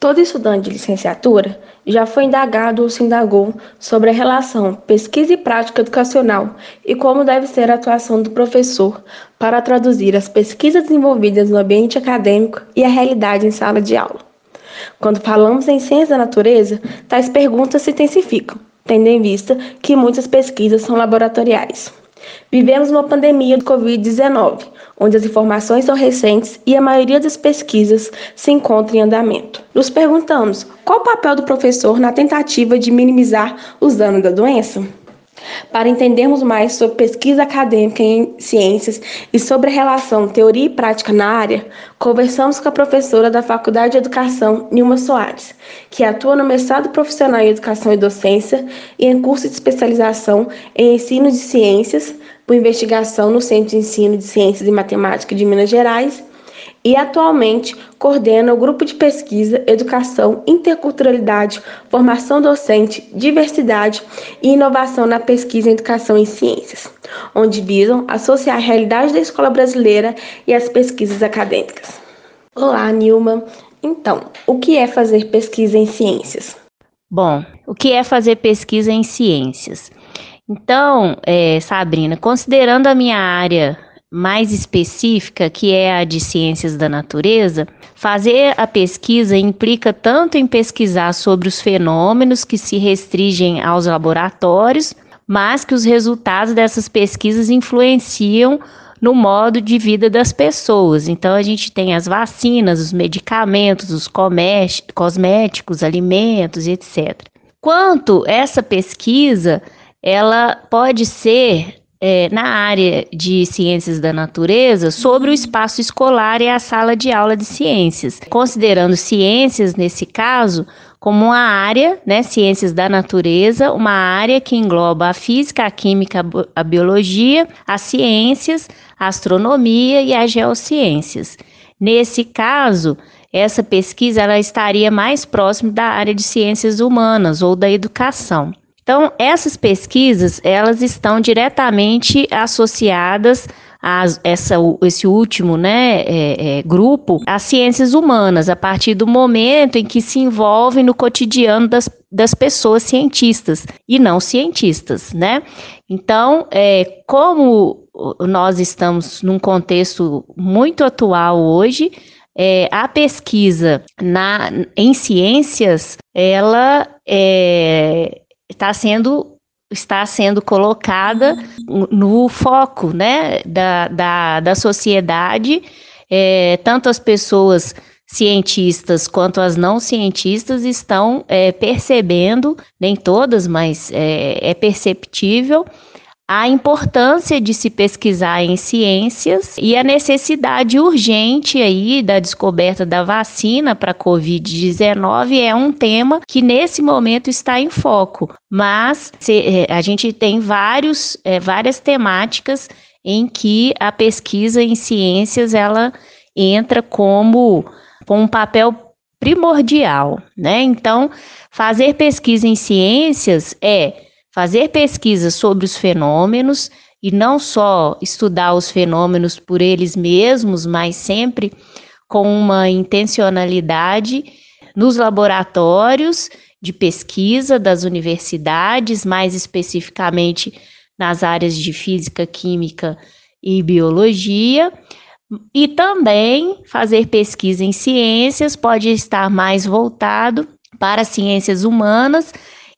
Todo estudante de licenciatura já foi indagado ou se indagou sobre a relação pesquisa e prática educacional e como deve ser a atuação do professor para traduzir as pesquisas desenvolvidas no ambiente acadêmico e a realidade em sala de aula. Quando falamos em ciência da natureza, tais perguntas se intensificam, tendo em vista que muitas pesquisas são laboratoriais. Vivemos uma pandemia do Covid-19, onde as informações são recentes e a maioria das pesquisas se encontra em andamento. Nos perguntamos qual o papel do professor na tentativa de minimizar os danos da doença? Para entendermos mais sobre pesquisa acadêmica em ciências e sobre a relação teoria e prática na área, conversamos com a professora da Faculdade de Educação, Nilma Soares, que atua no mestrado profissional em Educação e Docência e em curso de especialização em Ensino de Ciências, por investigação no Centro de Ensino de Ciências e Matemática de Minas Gerais e atualmente coordena o grupo de pesquisa Educação, Interculturalidade, Formação Docente, Diversidade e Inovação na Pesquisa em Educação e Ciências, onde visam associar a realidade da escola brasileira e as pesquisas acadêmicas. Olá, Nilma. Então, o que é fazer pesquisa em ciências? Bom, o que é fazer pesquisa em ciências? Então, é, Sabrina, considerando a minha área mais específica, que é a de ciências da natureza, fazer a pesquisa implica tanto em pesquisar sobre os fenômenos que se restringem aos laboratórios, mas que os resultados dessas pesquisas influenciam no modo de vida das pessoas. Então, a gente tem as vacinas, os medicamentos, os cosméticos, alimentos, etc. Quanto essa pesquisa ela pode ser é, na área de ciências da natureza sobre o espaço escolar e a sala de aula de ciências, considerando ciências, nesse caso, como uma área, né, ciências da natureza, uma área que engloba a física, a química, a biologia, as ciências, a astronomia e as geociências. Nesse caso, essa pesquisa ela estaria mais próxima da área de ciências humanas ou da educação. Então, essas pesquisas, elas estão diretamente associadas a essa, esse último né, é, é, grupo, as ciências humanas, a partir do momento em que se envolvem no cotidiano das, das pessoas cientistas e não cientistas, né? Então, é, como nós estamos num contexto muito atual hoje, é, a pesquisa na, em ciências, ela é, está sendo está sendo colocada no foco né, da, da, da sociedade, é, tanto as pessoas cientistas quanto as não cientistas estão é, percebendo, nem todas, mas é, é perceptível, a importância de se pesquisar em ciências e a necessidade urgente aí da descoberta da vacina para a COVID-19 é um tema que nesse momento está em foco, mas é, a gente tem vários, é, várias temáticas em que a pesquisa em ciências ela entra como com um papel primordial, né? Então, fazer pesquisa em ciências é fazer pesquisas sobre os fenômenos e não só estudar os fenômenos por eles mesmos, mas sempre com uma intencionalidade nos laboratórios de pesquisa das universidades, mais especificamente nas áreas de física, química e biologia. E também fazer pesquisa em ciências pode estar mais voltado para ciências humanas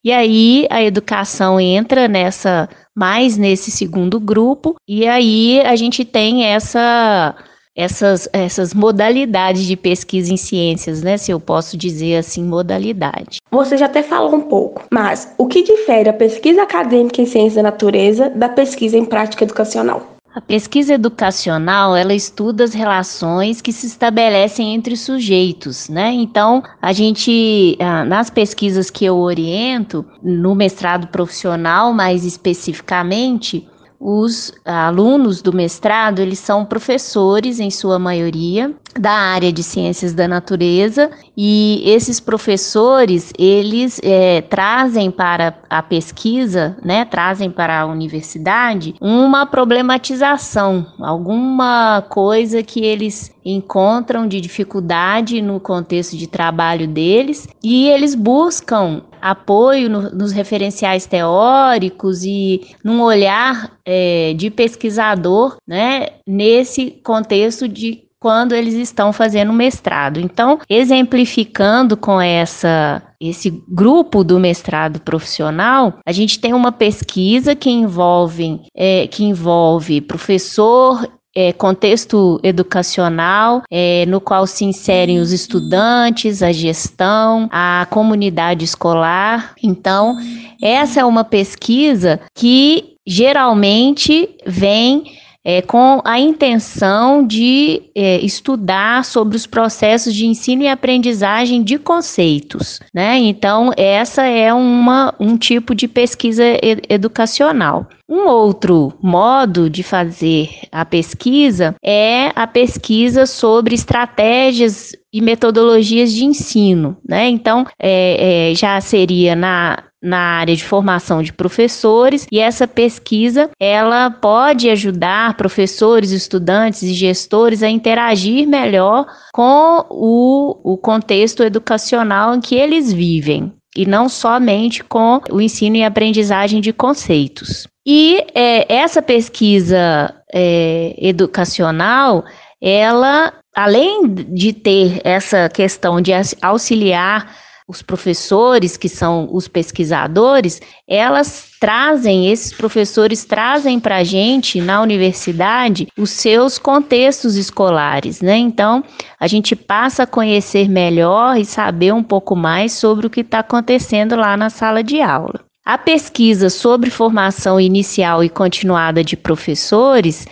e aí a educação entra nessa mais nesse segundo grupo e aí a gente tem essa essas, essas modalidades de pesquisa em ciências, né? Se eu posso dizer assim, modalidade. Você já até falou um pouco, mas o que difere a pesquisa acadêmica em ciências da natureza da pesquisa em prática educacional? A pesquisa educacional, ela estuda as relações que se estabelecem entre sujeitos, né? Então, a gente, ah, nas pesquisas que eu oriento, no mestrado profissional mais especificamente, os alunos do mestrado, eles são professores, em sua maioria, da área de ciências da natureza. E esses professores eles é, trazem para a pesquisa, né, trazem para a universidade uma problematização, alguma coisa que eles encontram de dificuldade no contexto de trabalho deles e eles buscam apoio no, nos referenciais teóricos e num olhar é, de pesquisador, né, nesse contexto de quando eles estão fazendo mestrado. Então, exemplificando com essa esse grupo do mestrado profissional, a gente tem uma pesquisa que envolve, é, que envolve professor é, contexto educacional, é, no qual se inserem os estudantes, a gestão, a comunidade escolar. Então, essa é uma pesquisa que geralmente vem é, com a intenção de é, estudar sobre os processos de ensino e aprendizagem de conceitos. Né? Então, essa é uma, um tipo de pesquisa ed educacional. Um outro modo de fazer a pesquisa é a pesquisa sobre estratégias e metodologias de ensino, né? Então, é, é, já seria na na área de formação de professores e essa pesquisa ela pode ajudar professores, estudantes e gestores a interagir melhor com o, o contexto educacional em que eles vivem e não somente com o ensino e aprendizagem de conceitos. E é, essa pesquisa é, educacional, ela, além de ter essa questão de auxiliar os professores, que são os pesquisadores, elas trazem, esses professores trazem para a gente na universidade os seus contextos escolares, né? Então, a gente passa a conhecer melhor e saber um pouco mais sobre o que está acontecendo lá na sala de aula. A pesquisa sobre formação inicial e continuada de professores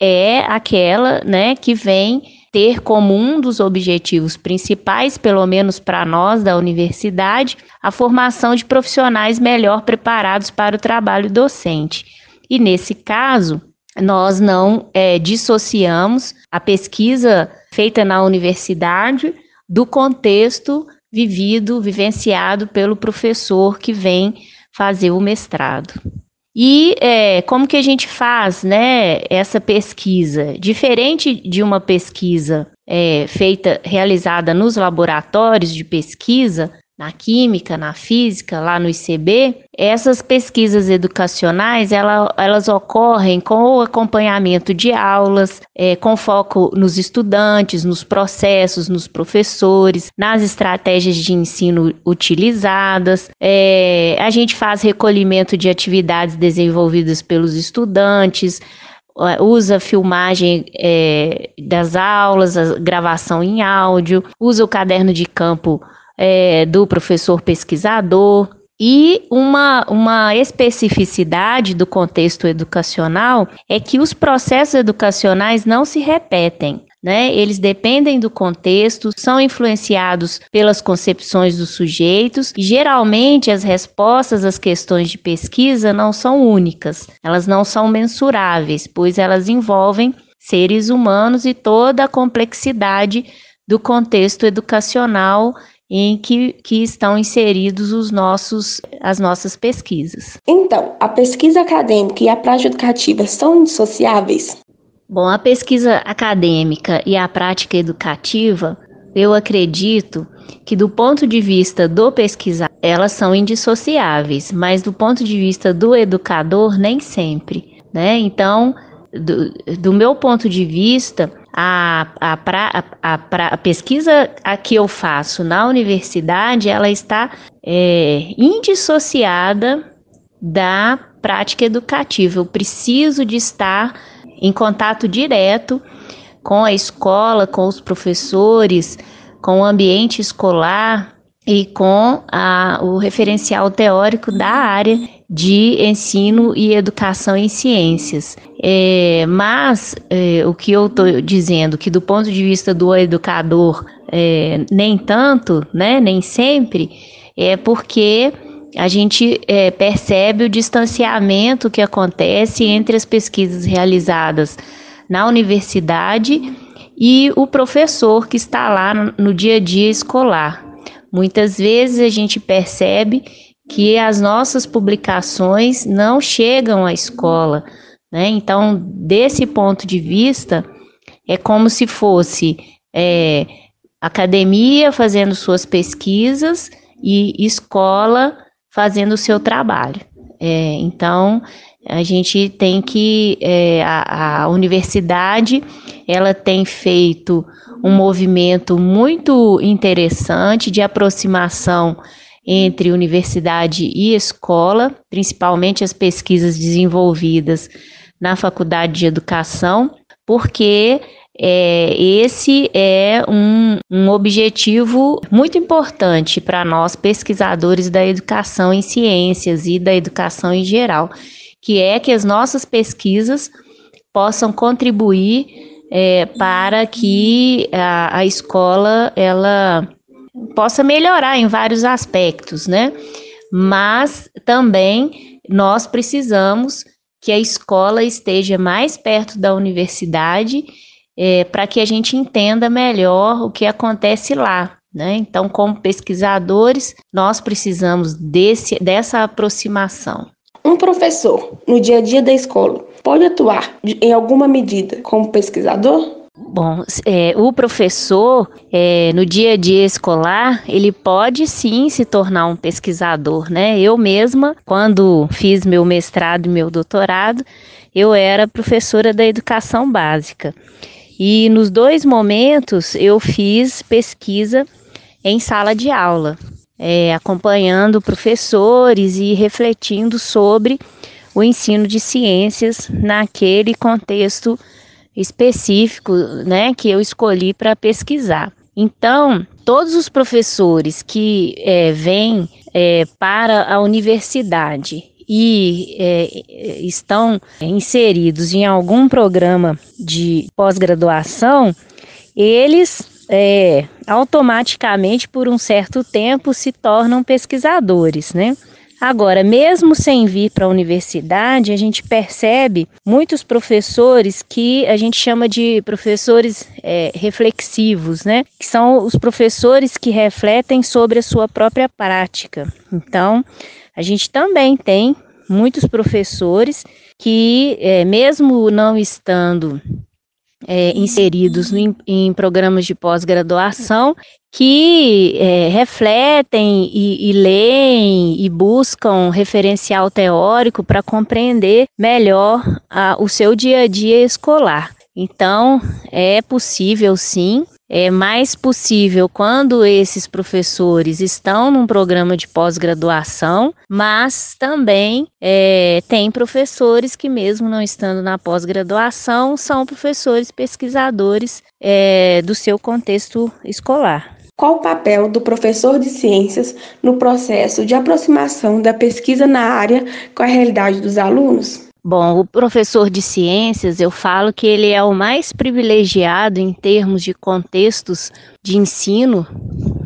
é aquela, né, que vem ter como um dos objetivos principais, pelo menos para nós da universidade, a formação de profissionais melhor preparados para o trabalho docente. E nesse caso, nós não é, dissociamos a pesquisa feita na universidade do contexto vivido, vivenciado pelo professor que vem fazer o mestrado. E é, como que a gente faz né, essa pesquisa? Diferente de uma pesquisa é, feita, realizada nos laboratórios de pesquisa, na química, na física, lá no ICB, essas pesquisas educacionais ela, elas ocorrem com o acompanhamento de aulas, é, com foco nos estudantes, nos processos, nos professores, nas estratégias de ensino utilizadas. É, a gente faz recolhimento de atividades desenvolvidas pelos estudantes, é, usa filmagem é, das aulas, gravação em áudio, usa o caderno de campo é, do professor pesquisador. E uma, uma especificidade do contexto educacional é que os processos educacionais não se repetem. Né? Eles dependem do contexto, são influenciados pelas concepções dos sujeitos geralmente as respostas às questões de pesquisa não são únicas, elas não são mensuráveis, pois elas envolvem seres humanos e toda a complexidade do contexto educacional em que, que estão inseridos os nossos, as nossas pesquisas. Então, a pesquisa acadêmica e a prática educativa são indissociáveis? Bom, a pesquisa acadêmica e a prática educativa, eu acredito que do ponto de vista do pesquisador, elas são indissociáveis, mas do ponto de vista do educador, nem sempre, né? Então, do, do meu ponto de vista, a, a, pra, a, a, a, pesquisa a que eu faço na universidade, ela está é, indissociada da prática educativa. Eu preciso de estar em contato direto com a escola, com os professores, com o ambiente escolar e com a, o referencial teórico da área de ensino e educação em ciências. É, mas é, o que eu estou dizendo que do ponto de vista do educador é, nem tanto, né, nem sempre, é porque a gente é, percebe o distanciamento que acontece entre as pesquisas realizadas na universidade e o professor que está lá no, no dia a dia escolar. Muitas vezes a gente percebe que as nossas publicações não chegam à escola, né? Então, desse ponto de vista, é como se fosse é, academia fazendo suas pesquisas e escola fazendo o seu trabalho. É, então, a gente tem que é, a, a, universidade ela tem feito um movimento muito interessante de aproximação entre universidade e escola, principalmente as pesquisas desenvolvidas na faculdade de educação, porque é, esse é um, um objetivo muito importante para nós pesquisadores da educação em ciências e da educação em geral, que é que as nossas pesquisas possam contribuir é, para que a, a escola ela possa melhorar em vários aspectos, né? Mas também nós precisamos que a escola esteja mais perto da universidade é, para que a gente entenda melhor o que acontece lá. Né? Então, como pesquisadores, nós precisamos desse, dessa aproximação. Um professor, no dia a dia da escola, pode atuar em alguma medida como pesquisador? Bom, é, o professor, é, no dia a dia escolar, ele pode sim se tornar um pesquisador, né? Eu mesma, quando fiz meu mestrado e meu doutorado, eu era professora da educação básica. E nos dois momentos eu fiz pesquisa em sala de aula, é, acompanhando professores e refletindo sobre o ensino de ciências naquele contexto específico, né, que eu escolhi para pesquisar. Então, todos os professores que é, vêm é, para a universidade e é, estão inseridos em algum programa de pós-graduação, eles é, automaticamente, por um certo tempo, se tornam pesquisadores, né? Agora, mesmo sem vir para a universidade, a gente percebe muitos professores que a gente chama de professores é, reflexivos, né? Que são os professores que refletem sobre a sua própria prática. Então, a gente também tem muitos professores que, é, mesmo não estando é, inseridos em, programas de pós-graduação, que é, refletem e, e leem e buscam referencial teórico para compreender melhor a, o seu dia a dia escolar. Então, é possível sim é mais possível quando esses professores estão num programa de pós-graduação, mas também é, tem professores que, mesmo não estando na pós-graduação, são professores pesquisadores é, do seu contexto escolar. Qual o papel do professor de ciências no processo de aproximação da pesquisa na área com a realidade dos alunos? Bom, o professor de ciências, eu falo que ele é o mais privilegiado em termos de contextos de ensino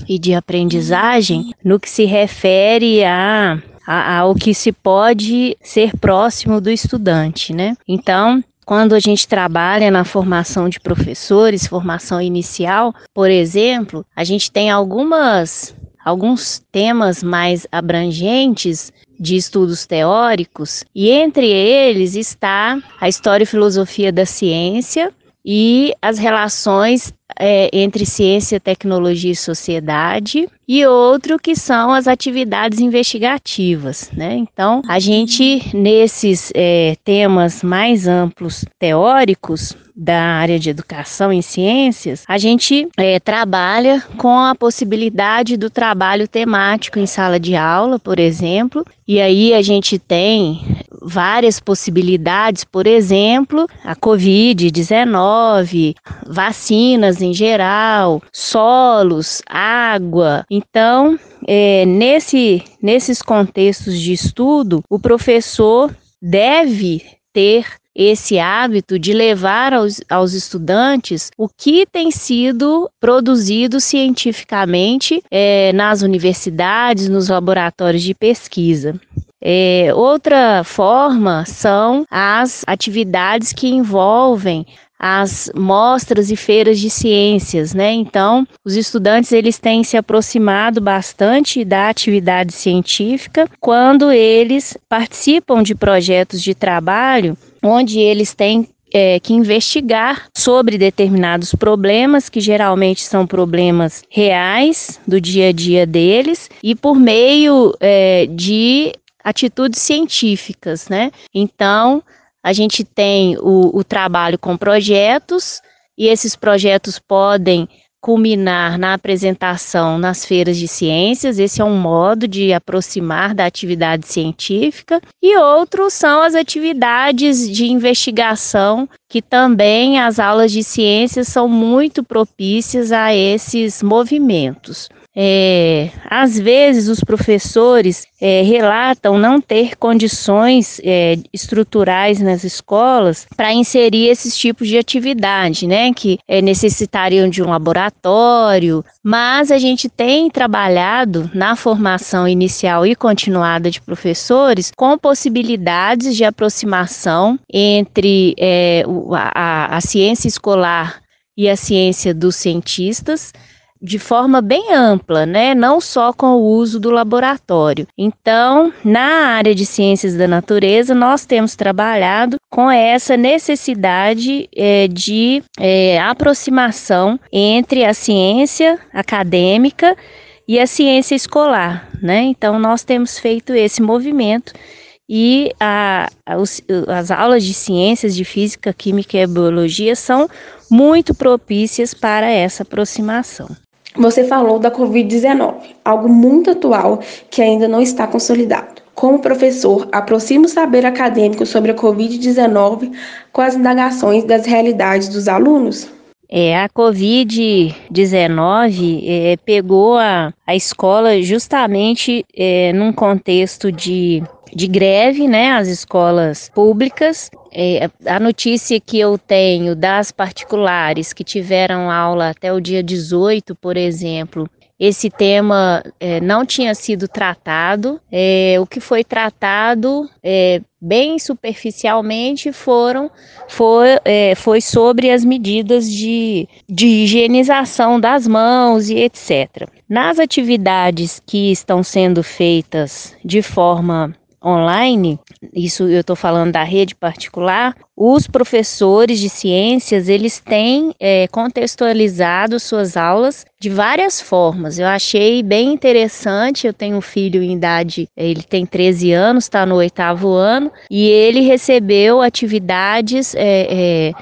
e de aprendizagem no que se refere a, a, ao que se pode ser próximo do estudante, né? Então, quando a gente trabalha na formação de professores, formação inicial, por exemplo, a gente tem algumas alguns temas mais abrangentes de estudos teóricos, e entre eles está a história e filosofia da ciência e as relações é, entre ciência, tecnologia e sociedade, e outro que são as atividades investigativas, né? Então, a gente, nesses é, temas mais amplos teóricos, da área de educação em ciências, a gente é, trabalha com a possibilidade do trabalho temático em sala de aula, por exemplo, e aí a gente tem várias possibilidades, por exemplo, a Covid-19, vacinas em geral, solos, água. Então, é, nesse, nesses contextos de estudo, o professor deve ter esse hábito de levar aos, aos estudantes o que tem sido produzido cientificamente é, nas universidades, nos laboratórios de pesquisa. É, outra forma são as atividades que envolvem as mostras e feiras de ciências, né? Então, os estudantes eles têm se aproximado bastante da atividade científica quando eles participam de projetos de trabalho onde eles têm é, que investigar sobre determinados problemas, que geralmente são problemas reais do dia a dia deles, e por meio é, de atitudes científicas, né? Então, a gente tem o, o trabalho com projetos, e esses projetos podem culminar na apresentação nas feiras de ciências, esse é um modo de aproximar da atividade científica, e outros são as atividades de investigação, que também as aulas de ciências são muito propícias a esses movimentos. É, às vezes os professores é, relatam não ter condições é, estruturais nas escolas para inserir esses tipos de atividade, né? Que é, necessitariam de um laboratório, mas a gente tem trabalhado na formação inicial e continuada de professores com possibilidades de aproximação entre é, a, a ciência escolar e a ciência dos cientistas de forma bem ampla, né? Não só com o uso do laboratório. Então, na área de ciências da natureza, nós temos trabalhado com essa necessidade é, de é, aproximação entre a ciência acadêmica e a ciência escolar, né? Então, nós temos feito esse movimento e a, as aulas de ciências de física, química e biologia são muito propícias para essa aproximação. Você falou da Covid-19, algo muito atual que ainda não está consolidado. Como professor, aproxima o saber acadêmico sobre a Covid-19 com as indagações das realidades dos alunos? É, a Covid-19 é, pegou a, a escola justamente é, num contexto de de greve, né, as escolas públicas. É, a notícia que eu tenho das particulares que tiveram aula até o dia 18, por exemplo, esse tema é, não tinha sido tratado. É, o que foi tratado, é, bem superficialmente, foram foi, é, foi sobre as medidas de, de higienização das mãos e etc. Nas atividades que estão sendo feitas de forma online, isso eu estou falando da rede particular, os professores de ciências eles têm é, contextualizado suas aulas de várias formas. Eu achei bem interessante. Eu tenho um filho em idade, ele tem 13 anos, está no oitavo ano, e ele recebeu atividades. É, é,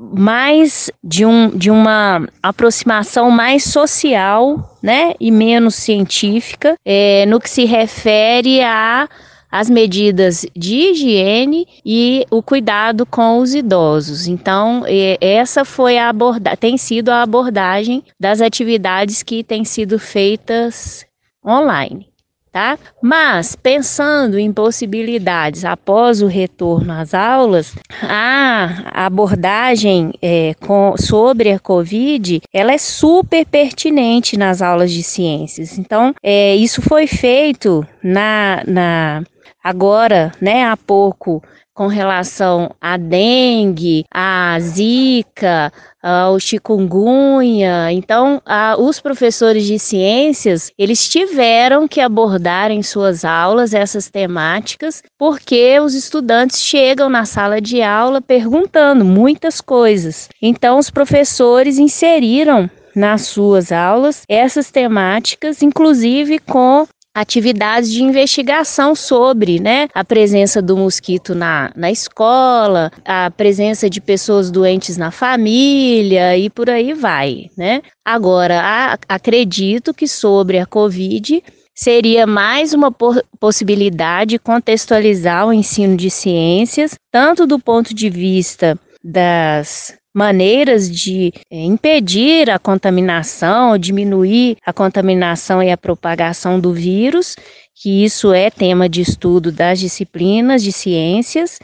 mais de, um, de uma aproximação mais social, né, e menos científica, é, no que se refere a as medidas de higiene e o cuidado com os idosos. Então, essa foi a aborda tem sido a abordagem das atividades que têm sido feitas online. Tá? Mas pensando em possibilidades após o retorno às aulas, a abordagem é, com, sobre a Covid ela é super pertinente nas aulas de ciências. Então, é, isso foi feito na, na Agora, né, há pouco, com relação à dengue, à zika, ao chikungunya. Então, os professores de ciências, eles tiveram que abordar em suas aulas essas temáticas, porque os estudantes chegam na sala de aula perguntando muitas coisas. Então, os professores inseriram nas suas aulas essas temáticas, inclusive com atividades de investigação sobre né, a presença do mosquito na, na escola, a presença de pessoas doentes na família e por aí vai. Né? Agora, a, acredito que sobre a Covid seria mais uma possibilidade de contextualizar o ensino de ciências, tanto do ponto de vista das maneiras de é, impedir a contaminação, diminuir a contaminação e a propagação do vírus, que isso é tema de estudo das disciplinas de ciências,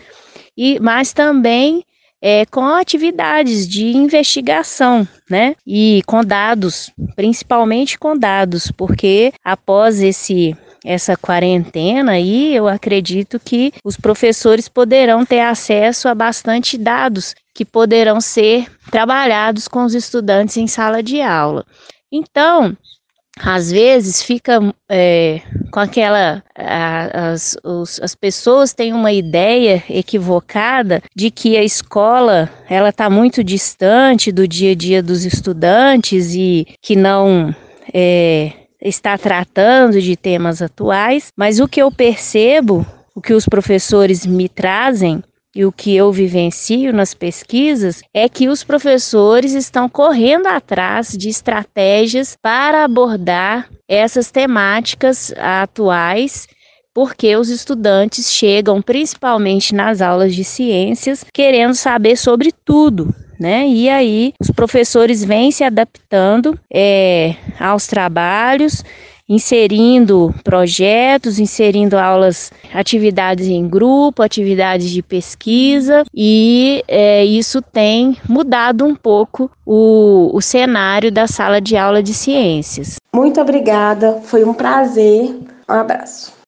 e mas também é, com atividades de investigação, né? E com dados, principalmente com dados, porque após esse essa quarentena aí, eu acredito que os professores poderão ter acesso a bastante dados que poderão ser trabalhados com os estudantes em sala de aula. Então, às vezes fica é, com aquela. As, os, as pessoas têm uma ideia equivocada de que a escola ela está muito distante do dia a dia dos estudantes e que não. É, está tratando de temas atuais, mas o que eu percebo, o que os professores me trazem e o que eu vivencio nas pesquisas é que os professores estão correndo atrás de estratégias para abordar essas temáticas atuais porque os estudantes chegam principalmente nas aulas de ciências querendo saber sobre tudo, né? E aí os professores vêm se adaptando é, aos trabalhos inserindo projetos, inserindo aulas, atividades em grupo, atividades de pesquisa, e é, isso tem mudado um pouco o, o cenário da sala de aula de ciências. Muito obrigada, foi um prazer. Um abraço.